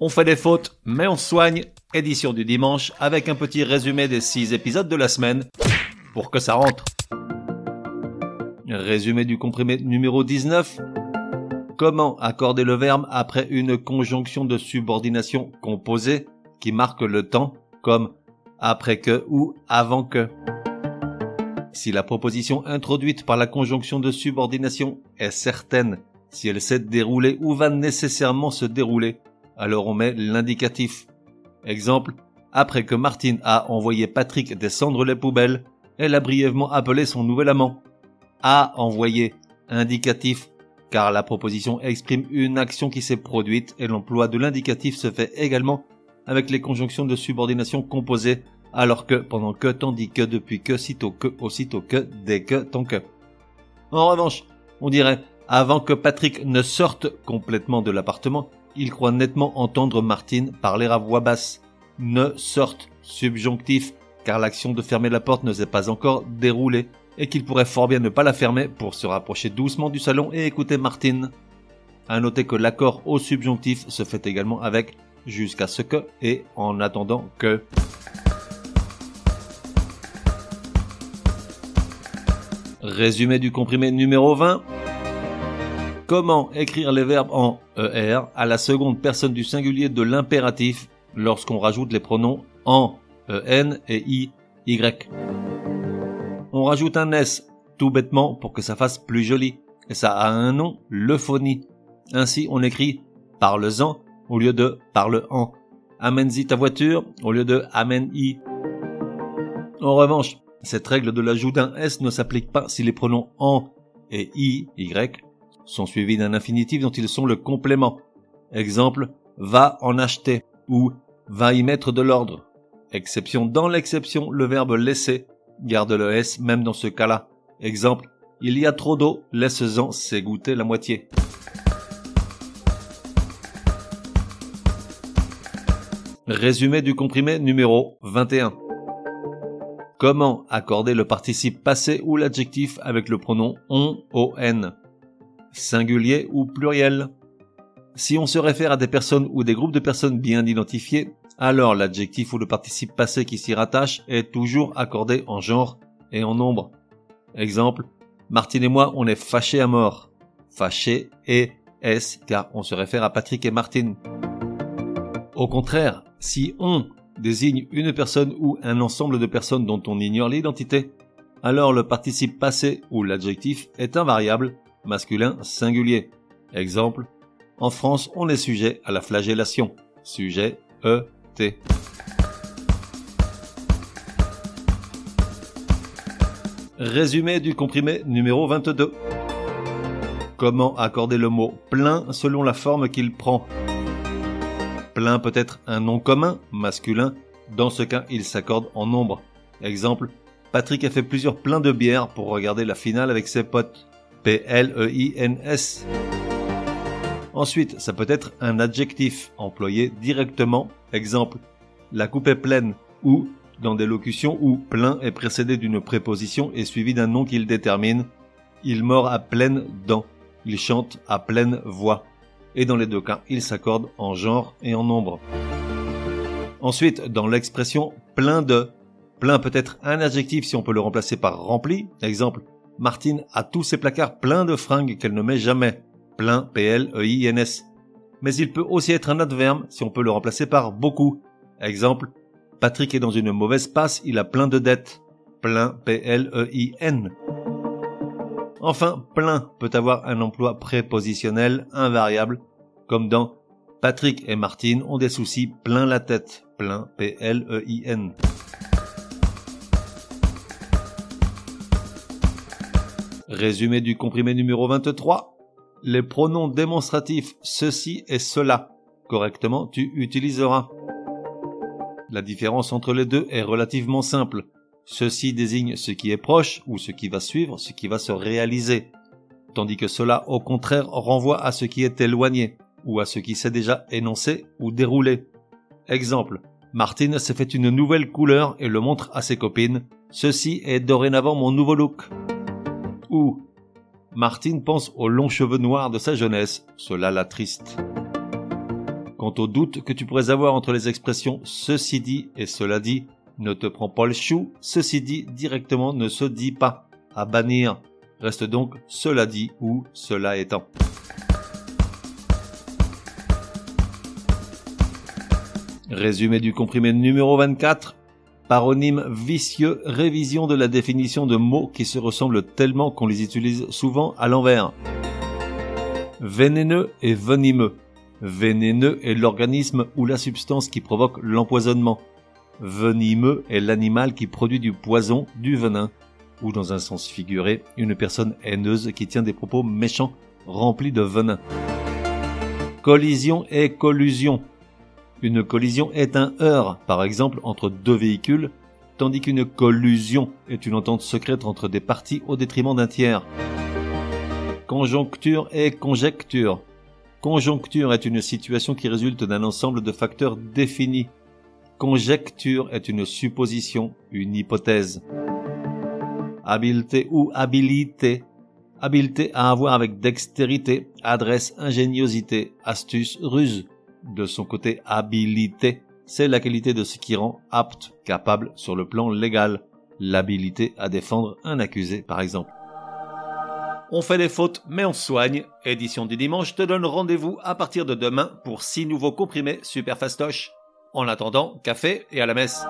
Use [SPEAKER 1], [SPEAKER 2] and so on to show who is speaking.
[SPEAKER 1] On fait des fautes, mais on soigne. Édition du dimanche avec un petit résumé des 6 épisodes de la semaine pour que ça rentre. Résumé du comprimé numéro 19. Comment accorder le verbe après une conjonction de subordination composée qui marque le temps comme après que ou avant que? Si la proposition introduite par la conjonction de subordination est certaine, si elle s'est déroulée ou va nécessairement se dérouler, alors on met l'indicatif. Exemple, après que Martine a envoyé Patrick descendre les poubelles, elle a brièvement appelé son nouvel amant. A envoyé, indicatif, car la proposition exprime une action qui s'est produite et l'emploi de l'indicatif se fait également avec les conjonctions de subordination composées alors que, pendant que, tandis que, depuis que, sitôt que, aussitôt que, dès que, tant que. En revanche, on dirait, avant que Patrick ne sorte complètement de l'appartement, il croit nettement entendre Martine parler à voix basse. Ne sorte, subjonctif, car l'action de fermer la porte ne s'est pas encore déroulée, et qu'il pourrait fort bien ne pas la fermer pour se rapprocher doucement du salon et écouter Martine. À noter que l'accord au subjonctif se fait également avec jusqu'à ce que et en attendant que. Résumé du comprimé numéro 20. Comment écrire les verbes en ER à la seconde personne du singulier de l'impératif lorsqu'on rajoute les pronoms en, EN et I, Y. On rajoute un S tout bêtement pour que ça fasse plus joli. Et ça a un nom, l'euphonie. Ainsi, on écrit parle-en au lieu de parle-en. Amène-y ta voiture au lieu de amène-y. En revanche, cette règle de l'ajout d'un S ne s'applique pas si les pronoms en et i, y, sont suivis d'un infinitif dont ils sont le complément. Exemple, va en acheter ou va y mettre de l'ordre. Exception dans l'exception, le verbe laisser garde le S même dans ce cas-là. Exemple, il y a trop d'eau, laisse-en s'égoutter la moitié. Résumé du comprimé numéro 21. Comment accorder le participe passé ou l'adjectif avec le pronom on, on, singulier ou pluriel Si on se réfère à des personnes ou des groupes de personnes bien identifiés, alors l'adjectif ou le participe passé qui s'y rattache est toujours accordé en genre et en nombre. Exemple, Martine et moi, on est fâchés à mort. Fâché et S car on se réfère à Patrick et Martine. Au contraire, si on désigne une personne ou un ensemble de personnes dont on ignore l'identité, alors le participe passé ou l'adjectif est invariable, masculin singulier. Exemple, en France, on est sujet à la flagellation. Sujet E T. Résumé du comprimé numéro 22. Comment accorder le mot plein selon la forme qu'il prend? Plein peut être un nom commun, masculin. Dans ce cas, il s'accorde en nombre. Exemple, Patrick a fait plusieurs pleins de bière pour regarder la finale avec ses potes. P-L-E-I-N-S. Ensuite, ça peut être un adjectif employé directement. Exemple, la coupe est pleine ou dans des locutions où plein est précédé d'une préposition et suivi d'un nom qu'il détermine. Il mord à pleine dents. Il chante à pleine voix et dans les deux cas, il s'accorde en genre et en nombre. Ensuite, dans l'expression plein de, plein peut être un adjectif si on peut le remplacer par rempli. Exemple, Martine a tous ses placards pleins de fringues qu'elle ne met jamais. Plein, P-L-E-I-N-S. Mais il peut aussi être un adverbe si on peut le remplacer par beaucoup. Exemple, Patrick est dans une mauvaise passe, il a plein de dettes. Plein, P-L-E-I-N. Enfin, plein peut avoir un emploi prépositionnel invariable, comme dans Patrick et Martine ont des soucis plein la tête. Plein, P-L-E-I-N. Résumé du comprimé numéro 23. Les pronoms démonstratifs ceci et cela. Correctement, tu utiliseras. La différence entre les deux est relativement simple. Ceci désigne ce qui est proche ou ce qui va suivre, ce qui va se réaliser. Tandis que cela, au contraire, renvoie à ce qui est éloigné ou à ce qui s'est déjà énoncé ou déroulé. Exemple. Martine s'est fait une nouvelle couleur et le montre à ses copines. Ceci est dorénavant mon nouveau look. Ou Martine pense aux longs cheveux noirs de sa jeunesse. Cela la triste. Quant au doute que tu pourrais avoir entre les expressions ceci dit et cela dit, ne te prends pas le chou, ceci dit directement ne se dit pas. À bannir. Reste donc cela dit ou cela étant. Résumé du comprimé numéro 24. Paronyme vicieux, révision de la définition de mots qui se ressemblent tellement qu'on les utilise souvent à l'envers. Vénéneux et venimeux. Vénéneux est l'organisme ou la substance qui provoque l'empoisonnement. Venimeux est l'animal qui produit du poison, du venin, ou dans un sens figuré, une personne haineuse qui tient des propos méchants remplis de venin. Collision et collusion. Une collision est un heurt, par exemple, entre deux véhicules, tandis qu'une collusion est une entente secrète entre des parties au détriment d'un tiers. Conjoncture et conjecture. Conjoncture est une situation qui résulte d'un ensemble de facteurs définis. Conjecture est une supposition, une hypothèse. Habileté ou habilité. Habileté à avoir avec dextérité, adresse, ingéniosité, astuce, ruse de son côté habilité, c'est la qualité de ce qui rend apte, capable sur le plan légal, l'habilité à défendre un accusé par exemple. On fait des fautes, mais on soigne. Édition du dimanche te donne rendez-vous à partir de demain pour six nouveaux comprimés super fastoches. En attendant, café et à la messe.